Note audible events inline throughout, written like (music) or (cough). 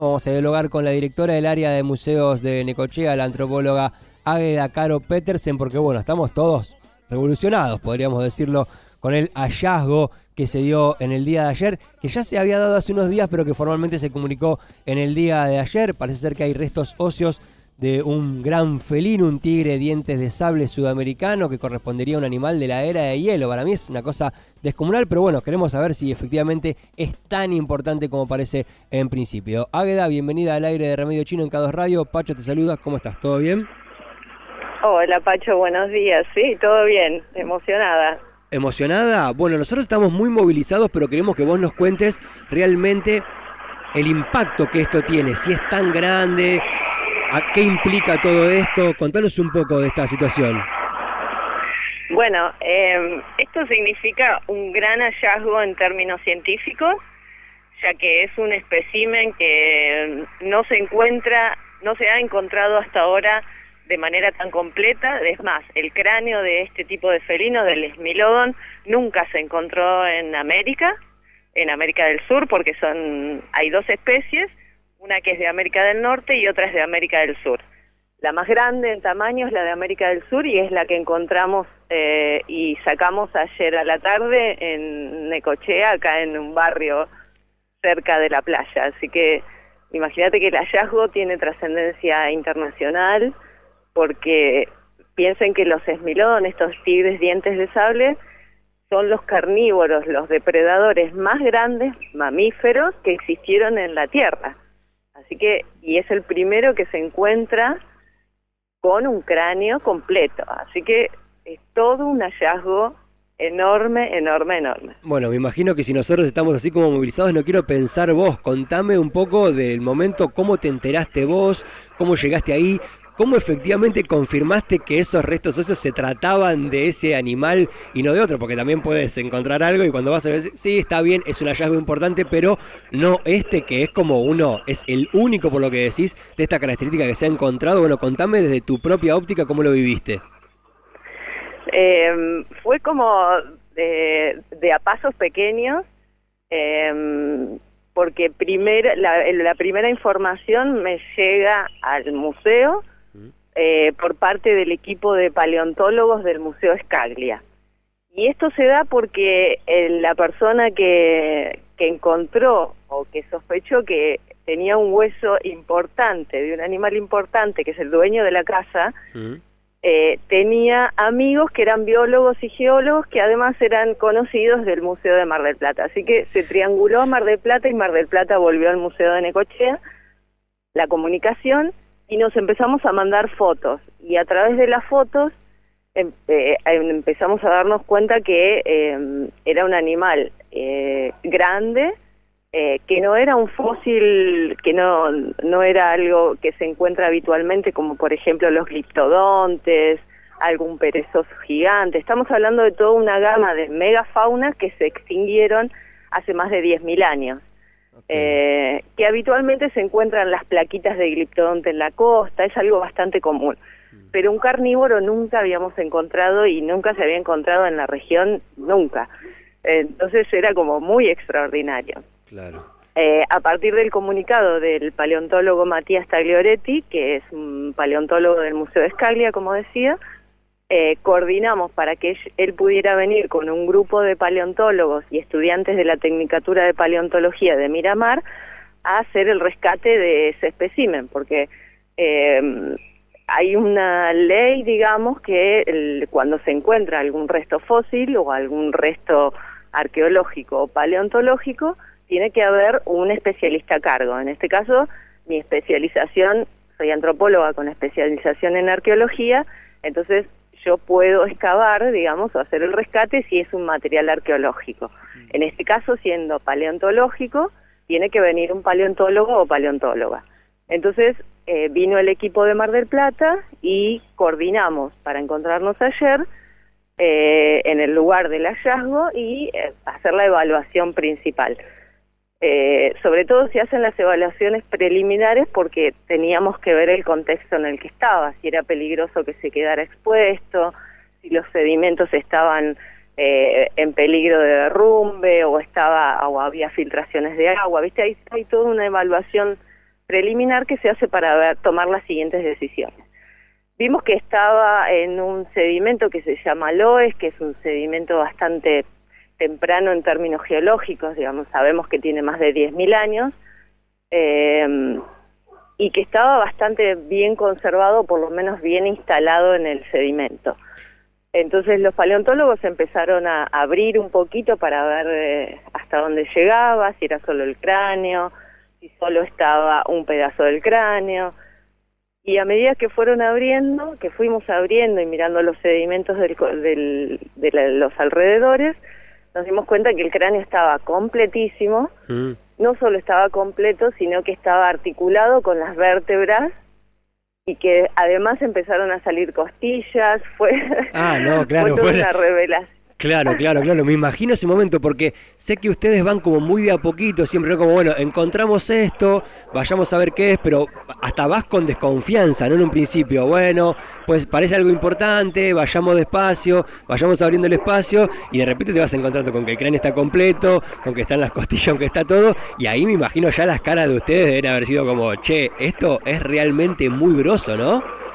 Vamos a dialogar con la directora del área de museos de Necochea, la antropóloga Águeda Caro Petersen, porque bueno, estamos todos revolucionados, podríamos decirlo, con el hallazgo que se dio en el día de ayer, que ya se había dado hace unos días, pero que formalmente se comunicó en el día de ayer. Parece ser que hay restos óseos de un gran felino, un tigre dientes de sable sudamericano que correspondería a un animal de la era de hielo. Para mí es una cosa descomunal, pero bueno, queremos saber si efectivamente es tan importante como parece en principio. Águeda, bienvenida al aire de Remedio Chino en Cados Radio. Pacho te saluda, ¿cómo estás? ¿Todo bien? Hola Pacho, buenos días. Sí, todo bien, emocionada. ¿Emocionada? Bueno, nosotros estamos muy movilizados, pero queremos que vos nos cuentes realmente el impacto que esto tiene, si es tan grande, ¿A qué implica todo esto? Contanos un poco de esta situación. Bueno, em, esto significa un gran hallazgo en términos científicos, ya que es un espécimen que no se encuentra, no se ha encontrado hasta ahora de manera tan completa. Es más, el cráneo de este tipo de felino, del Esmilodon, nunca se encontró en América, en América del Sur, porque son hay dos especies una que es de América del Norte y otra es de América del Sur. La más grande en tamaño es la de América del Sur y es la que encontramos eh, y sacamos ayer a la tarde en Necochea, acá en un barrio cerca de la playa. Así que imagínate que el hallazgo tiene trascendencia internacional porque piensen que los esmilón, estos tigres dientes de sable, son los carnívoros, los depredadores más grandes, mamíferos, que existieron en la Tierra. Así que, y es el primero que se encuentra con un cráneo completo. Así que es todo un hallazgo enorme, enorme, enorme. Bueno, me imagino que si nosotros estamos así como movilizados, no quiero pensar vos, contame un poco del momento, cómo te enteraste vos, cómo llegaste ahí, ¿Cómo efectivamente confirmaste que esos restos óseos se trataban de ese animal y no de otro? Porque también puedes encontrar algo y cuando vas a ver, sí, está bien, es un hallazgo importante, pero no este que es como uno, es el único por lo que decís de esta característica que se ha encontrado. Bueno, contame desde tu propia óptica cómo lo viviste. Em, fue como de, a pasos pequeños. Em, porque primer, la primera información me llega al museo, eh, por parte del equipo de paleontólogos del Museo Escaglia. Y esto se da porque eh, la persona que, que encontró o que sospechó que tenía un hueso importante de un animal importante, que es el dueño de la casa, eh, tenía amigos que eran biólogos y geólogos que además eran conocidos del Museo de Mar del Plata. Así que se trianguló Mar del Plata y Mar del Plata volvió al Museo de Necochea. La comunicación y nos empezamos a mandar fotos y a través de las fotos em, eh, em, empezamos a darnos cuenta que em, era un animal eh, grande, eh, que no era un fósil, que no, no era algo que se encuentra habitualmente, como por ejemplo los gliptodontes, algún perezoso gigante. Estamos hablando de toda una gama de megafauna que se extinguieron hace más de 10.000 años. Eh, que habitualmente se encuentran las plaquitas de gliptodonte en la costa, es algo bastante común. Mm. Pero un carnívoro nunca habíamos encontrado y nunca se había encontrado en la región, nunca. Entonces era como muy extraordinario. Claro. Eh, a partir del comunicado del paleontólogo Matías Taglioretti, que es un paleontólogo del Museo de Escaglia, como decía, eh, coordinamos para que él pudiera venir con un grupo de paleontólogos y estudiantes de la Tecnicatura de Paleontología de Miramar a hacer el rescate de ese espécimen, porque eh, hay una ley, digamos, que cuando se encuentra algún resto fósil o algún resto arqueológico o paleontológico, tiene que haber un especialista a cargo. En este caso, mi especialización, soy antropóloga con especialización en arqueología, entonces yo puedo excavar, digamos, o hacer el rescate si es un material arqueológico. En este caso, siendo paleontológico, tiene que venir un paleontólogo o paleontóloga. Entonces, eh, vino el equipo de Mar del Plata y coordinamos para encontrarnos ayer eh, en el lugar del hallazgo y eh, hacer la evaluación principal. Eh, sobre todo si hacen las evaluaciones preliminares porque teníamos que ver el contexto en el que estaba, si era peligroso que se quedara expuesto, si los sedimentos estaban eh, en peligro de derrumbe o estaba o había filtraciones de agua, viste hay, hay toda una evaluación preliminar que se hace para tomar las siguientes decisiones. Vimos que estaba en un sedimento que se llama Loes, que es un sedimento bastante temprano en términos geológicos, digamos, sabemos que tiene más de 10.000 años, eh, y que estaba bastante bien conservado, por lo menos bien instalado en el sedimento. Entonces los paleontólogos empezaron a abrir un poquito para ver eh, hasta dónde llegaba, si era solo el cráneo, si solo estaba un pedazo del cráneo, y a medida que fueron abriendo, que fuimos abriendo y mirando los sedimentos del, de los alrededores, nos dimos cuenta que el cráneo estaba completísimo, mm. no solo estaba completo, sino que estaba articulado con las vértebras y que además empezaron a salir costillas, fue, ah, no, claro, (laughs) fue una revelación Claro, claro, claro. Me imagino ese momento porque sé que ustedes van como muy de a poquito, siempre como, bueno, encontramos esto, vayamos a ver qué es, pero hasta vas con desconfianza, ¿no? En un principio, bueno, pues parece algo importante, vayamos despacio, vayamos abriendo el espacio y de repente te vas encontrando con que el cráneo está completo, con que están las (laughs) costillas, con que está todo, y ahí me imagino ya las caras de ustedes deben haber sido como, che, esto es realmente muy grosso, ¿no?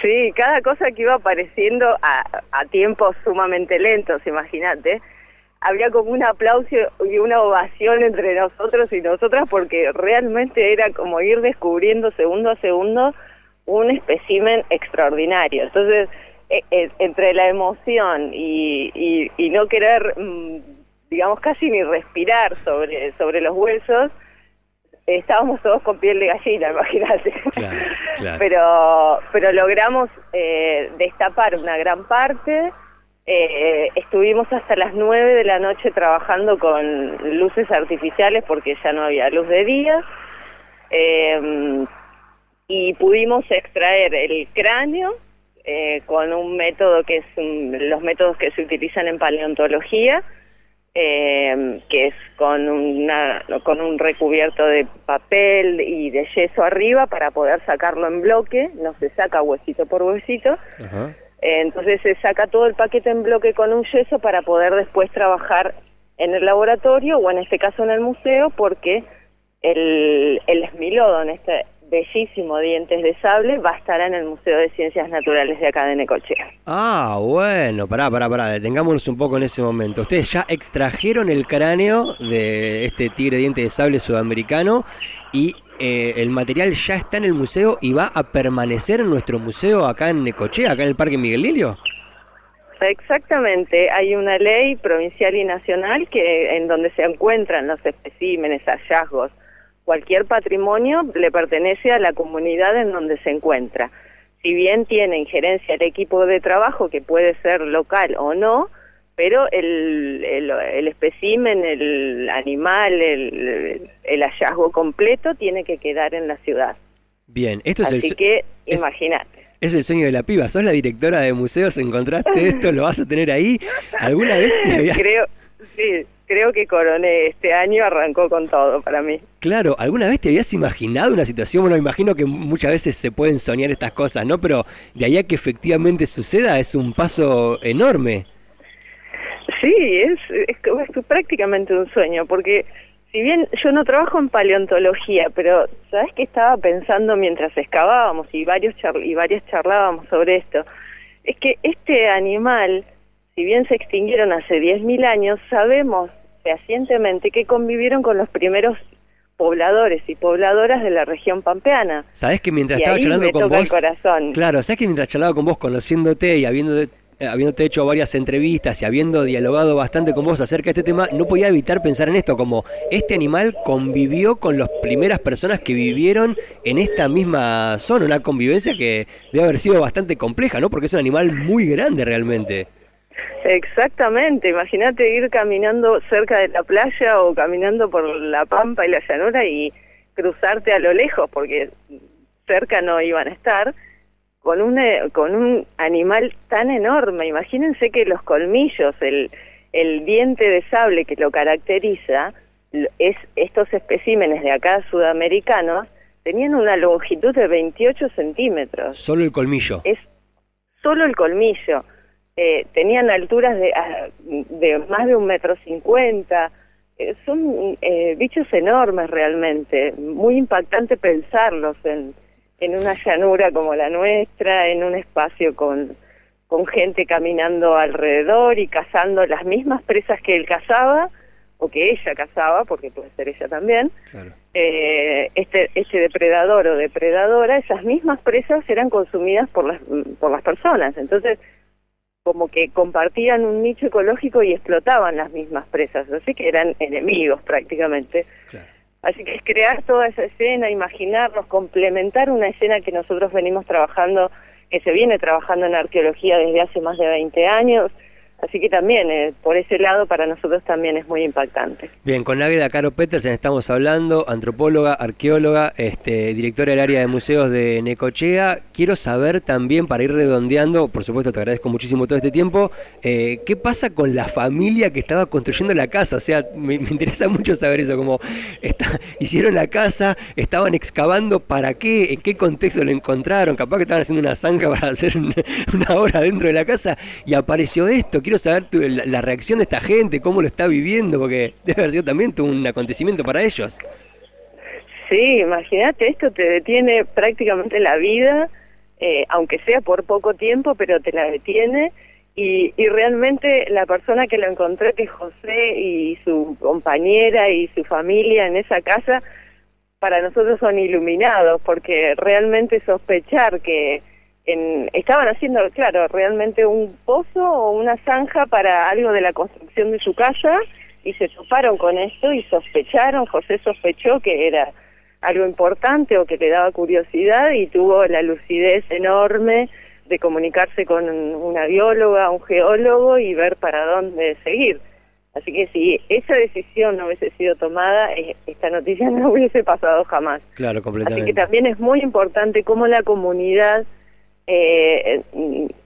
Sí, cada cosa que iba apareciendo a, a tiempos sumamente lentos, imagínate, había como un aplauso y una ovación entre nosotros y nosotras porque realmente era como ir descubriendo segundo a segundo un espécimen extraordinario. Entonces, e, e, entre la emoción y, y, no querer, mm, digamos, casi ni respirar sobre, sobre los huesos, estábamos todos con piel de gallina, (laughs) imagínate. Pero, pero logramos eh, destapar una gran parte. Eh, estuvimos hasta las 9 de la noche trabajando con luces artificiales porque ya no había luz de día. Eh, y pudimos extraer el cráneo con un método que es los métodos que se utilizan en paleontología, eh, que es con, una, con un recubierto de papel y de yeso arriba para poder sacarlo en bloque, no se saca huesito por huesito. entonces se saca todo el paquete en bloque con un yeso para poder después trabajar en el laboratorio o en este caso en el museo porque el, el esmilodon, este bellísimo Dientes de Sable va a estar en el Museo de Ciencias Naturales de acá de Necochea. Ah, bueno, pará, pará, pará, detengámonos un poco en ese momento. Ustedes ya extrajeron el cráneo de este tigre diente de sable sudamericano y eh, el material ya está en el museo y va a permanecer en nuestro museo acá en Necochea, acá en el Parque Miguel Lilio. Exactamente, hay una ley provincial y nacional que en donde se encuentran los especímenes, hallazgos, cualquier patrimonio le pertenece a la comunidad en donde se encuentra. Si bien tiene injerencia el equipo de trabajo, que puede ser local o no, pero el, el, el espécimen, el animal, el, el, hallazgo completo tiene que quedar en la ciudad. Bien, esto es Así que imagínate. Es el sueño de la piba. Sos la directora de museos, encontraste esto, lo vas a tener ahí. ¿Alguna vez te habías... (laughs) Creo, sí, creo que Coroné este año arrancó con todo para mí. Claro, ¿alguna vez te habías imaginado una situación? Bueno, imagino que muchas veces se pueden soñar estas cosas, ¿no? Pero de ahí a que efectivamente suceda es un paso enorme. Sí, es, es, prácticamente un sueño, porque si bien yo no trabajo en paleontología, pero ¿sabes qué estaba pensando mientras excavábamos y varios y varias charlábamos sobre esto? Es que este animal, si bien se extinguieron hace 10.000 años, sabemos fehacientemente que convivieron con los primeros pobladores y pobladoras de la región pampeana. Sabes que mientras estaba charlando con vos, corazón. claro, sabes que mientras charlaba con vos, conociéndote y habiendo habiéndote hecho varias entrevistas y habiendo dialogado bastante con vos acerca de este tema, no podía evitar pensar en esto, como este animal convivió con las primeras personas que vivieron en esta misma zona, una convivencia que debe haber sido bastante compleja, ¿no? Porque es un animal muy grande realmente. Exactamente, imagínate ir caminando cerca de la playa o caminando por la pampa y la llanura y cruzarte a lo lejos, porque cerca no iban a estar, con un, eh, con un animal tan enorme. Imagínense que los colmillos, el, el diente de sable que lo caracteriza, es estos especímenes de acá sudamericanos, tenían una longitud de 28 centímetros. Solo el colmillo. Es solo el colmillo. Eh, tenían alturas de, ah, de más de un metro cincuenta, eh, son eh, bichos enormes realmente, muy impactante pensarlos en, en una llanura como la nuestra, en un espacio con, con gente caminando alrededor y cazando las mismas presas que él cazaba o que ella cazaba, porque puede ser ella también, eh, este, este depredador o depredadora, esas mismas presas eran consumidas por las, por las personas. Entonces, como que compartían un nicho ecológico y explotaban las mismas presas, así que eran enemigos prácticamente. Así que es crear toda esa escena, imaginarnos, complementar una escena que nosotros venimos trabajando, que se viene trabajando en arqueología desde hace más de 20 años, Así que también, eh, por ese lado, para nosotros también es muy impactante. Bien, con Águeda Caro Petersen estamos hablando, antropóloga, arqueóloga, este, directora del área de museos de Necochea. Quiero saber también, para ir redondeando, por supuesto te agradezco muchísimo todo este tiempo, eh, ¿qué pasa con la familia que estaba construyendo la casa? O sea, me, interesa mucho saber eso, como está, hicieron la casa, estaban excavando, ¿para qué? ¿En qué contexto lo encontraron? Capaz que estaban haciendo una zanja para hacer una, una obra dentro de la casa y apareció esto quiero saber la, reacción de esta gente, cómo lo está viviendo, porque debe haber sido también un acontecimiento para ellos. Sí, imagínate, esto te detiene prácticamente la vida, eh, aunque sea por poco tiempo, pero te la detiene. Y, y, realmente la persona que lo encontré, que José y su compañera y su familia en esa casa, para nosotros son iluminados, porque realmente sospechar que estaban haciendo, claro, realmente un pozo o una zanja para algo de la construcción de su casa y se toparon con esto y sospecharon, José sospechó que era algo importante o que le daba curiosidad y tuvo la lucidez enorme de comunicarse con una bióloga, un geólogo y ver para dónde seguir. Así que si esa decisión no hubiese sido tomada, eh, esta noticia (laughs) no hubiese pasado jamás. Claro, completamente. Así que también es muy importante cómo la comunidad eh,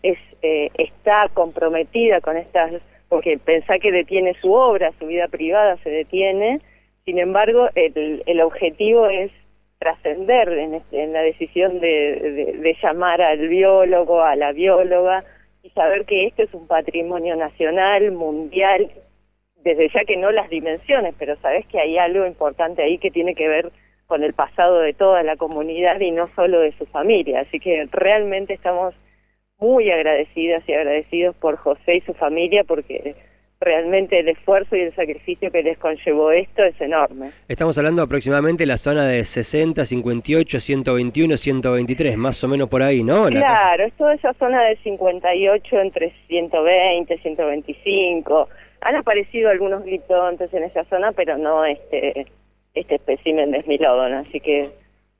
es, eh, está comprometida con estas, porque pensá que detiene su obra, su vida privada se detiene, sin embargo, el, el objetivo es trascender en, en, la decisión de, de, llamar al biólogo, a la bióloga, y saber que esto es un patrimonio nacional, mundial, desde ya que no las dimensiones, pero sabes que hay algo importante ahí que tiene que ver con el pasado de toda la comunidad y no solo de su familia. Así que realmente estamos muy agradecidas y agradecidos por José y su familia porque realmente el esfuerzo y el sacrificio que les conllevó esto es enorme. Estamos hablando aproximadamente de la zona de 60, 58, 121, 123, más o menos por ahí, ¿no? claro, es toda esa zona de 58 entre 120, 125. Han aparecido algunos gliptodontes en esa zona, pero no este este espécimen de Smilodon, así que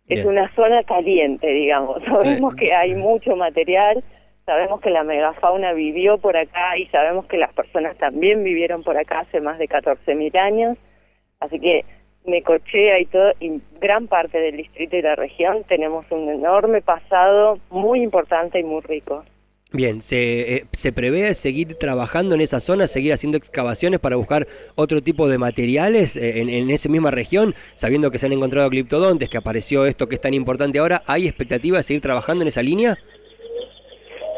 es una zona caliente, digamos. (laughs) Sabemos que hay mucho material, sabemos que la megafauna vivió por acá y sabemos que las personas también vivieron por acá hace más de 14.000 años, así que Necochea y todo y gran parte del distrito y la región tenemos un enorme pasado muy importante y muy rico. Bien, ¿se, eh, ¿se prevé seguir trabajando en esa zona, seguir haciendo excavaciones para buscar otro tipo de materiales eh, en, en, esa misma región, sabiendo que se han encontrado criptodontes, que apareció esto que es tan importante ahora? ¿Hay expectativa de seguir trabajando en esa línea?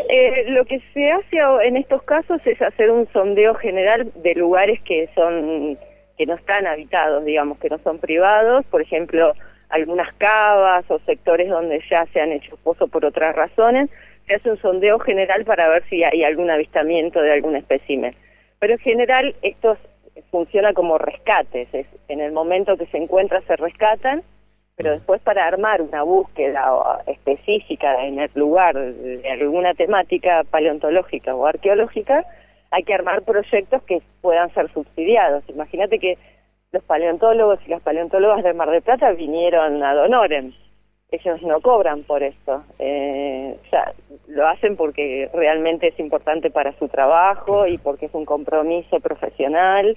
Eh, lo que se hace en estos casos es hacer un sondeo general de lugares que son que no están habitados, digamos, que no son privados, por ejemplo, algunas cavas o sectores donde ya se han hecho pozos por otras razones se hace un sondeo general para ver si hay algún avistamiento de algún espécimen. Pero en general esto funciona como rescates, es, en el momento que se encuentra se rescatan, pero después para armar una búsqueda específica en el lugar de alguna temática paleontológica o arqueológica, hay que armar proyectos que puedan ser subsidiados. Imagínate que los paleontólogos y las paleontólogas de Mar del Plata vinieron a Donoren ellos no cobran por esto. Eh, o sea, lo hacen porque realmente es importante para su trabajo y porque es un compromiso profesional,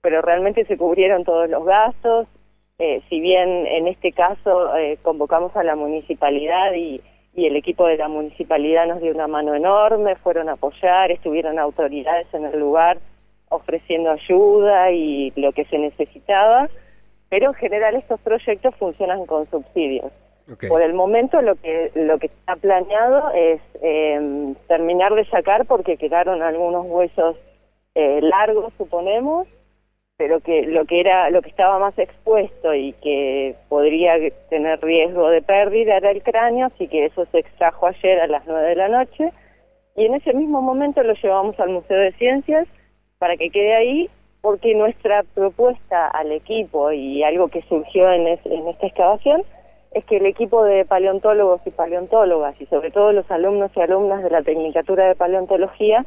pero realmente se cubrieron todos los gastos. Eh, si bien en este caso eh, convocamos a la municipalidad y, y el equipo de la municipalidad nos dio una mano enorme, fueron a apoyar, estuvieron autoridades en el lugar ofreciendo ayuda y lo que se necesitaba, pero en general estos proyectos funcionan con subsidios. Por el momento lo que lo que está planeado es em, terminar de sacar porque quedaron algunos huesos eh, largos, suponemos, pero que lo que era lo que estaba más expuesto y que podría tener riesgo de pérdida era el cráneo, así que eso se extrajo ayer a las 9 de la noche. Y en ese mismo momento lo llevamos al Museo de Ciencias para que quede ahí porque nuestra propuesta al equipo y algo que surgió en, en esta excavación es que el equipo de paleontólogos y paleontólogas y sobre todo los alumnos y alumnas de la Tecnicatura de Paleontología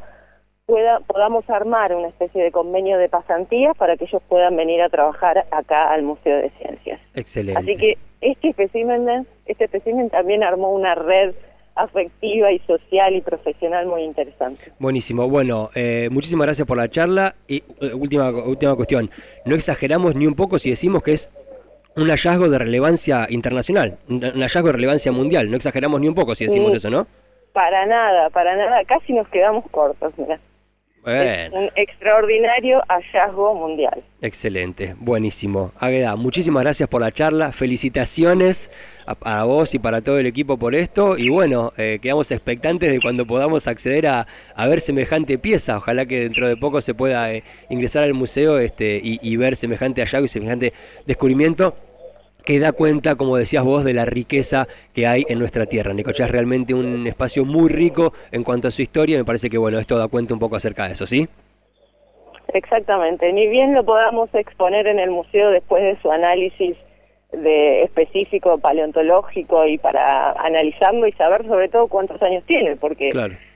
pueda, podamos armar una especie de convenio de pasantías para que ellos puedan venir a trabajar acá al Museo de Ciencias. Excelente. Así que este espécimen, este espécimen también armó una red afectiva y social y profesional muy interesante. Buenísimo. Bueno, eh, muchísimas gracias por la charla. Y eh, última, última cuestión. No exageramos ni un poco si decimos que es un hallazgo de relevancia internacional, un hallazgo de relevancia mundial. No exageramos ni un poco si decimos eso, ¿no? Para nada, para nada. Casi nos quedamos cortos, mira. Es un extraordinario hallazgo mundial. Excelente, buenísimo. Águeda, muchísimas gracias por la charla, felicitaciones a, vos y para todo el equipo por esto y bueno, eh, quedamos expectantes de cuando podamos acceder a, ver semejante pieza. Ojalá que dentro de poco se pueda eh, ingresar al museo este, y, y ver semejante hallazgo y semejante descubrimiento que da cuenta, como decías vos, de la riqueza que hay en nuestra tierra. Necochea es realmente un espacio muy rico en cuanto a su historia, me parece que bueno, esto da cuenta un poco acerca de eso, ¿sí? Exactamente, ni bien lo podamos exponer en el museo después de su análisis de específico paleontológico y para analizarlo y saber sobre todo cuántos años tiene, porque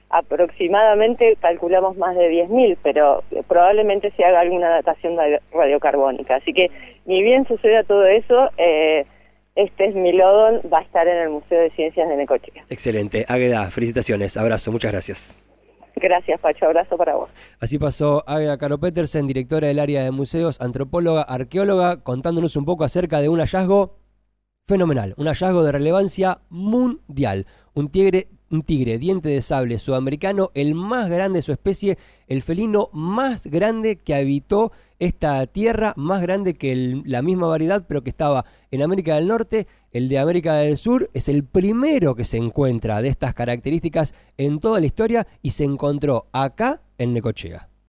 aproximadamente calculamos más de 10.000, pero probablemente se haga alguna datación radiocarbónica. Así que ni bien suceda todo eso, eh, este Smilodon va a estar en el Museo de Ciencias de Necochea. Excelente. Águeda, felicitaciones. Abrazo, muchas gracias. Gracias, Pacho. Abrazo para vos. Así pasó Águeda Caro Petersen, directora del área de museos, antropóloga, arqueóloga, contándonos un poco acerca de un hallazgo fenomenal, un hallazgo de relevancia mundial. Un tigre un tigre diente de sable sudamericano, el más grande de su especie, el felino más grande que habitó esta tierra, más grande que la misma variedad, pero que estaba en América del Norte. El de América del Sur es el primero que se encuentra de estas características en toda la historia y se encontró acá en Necochea.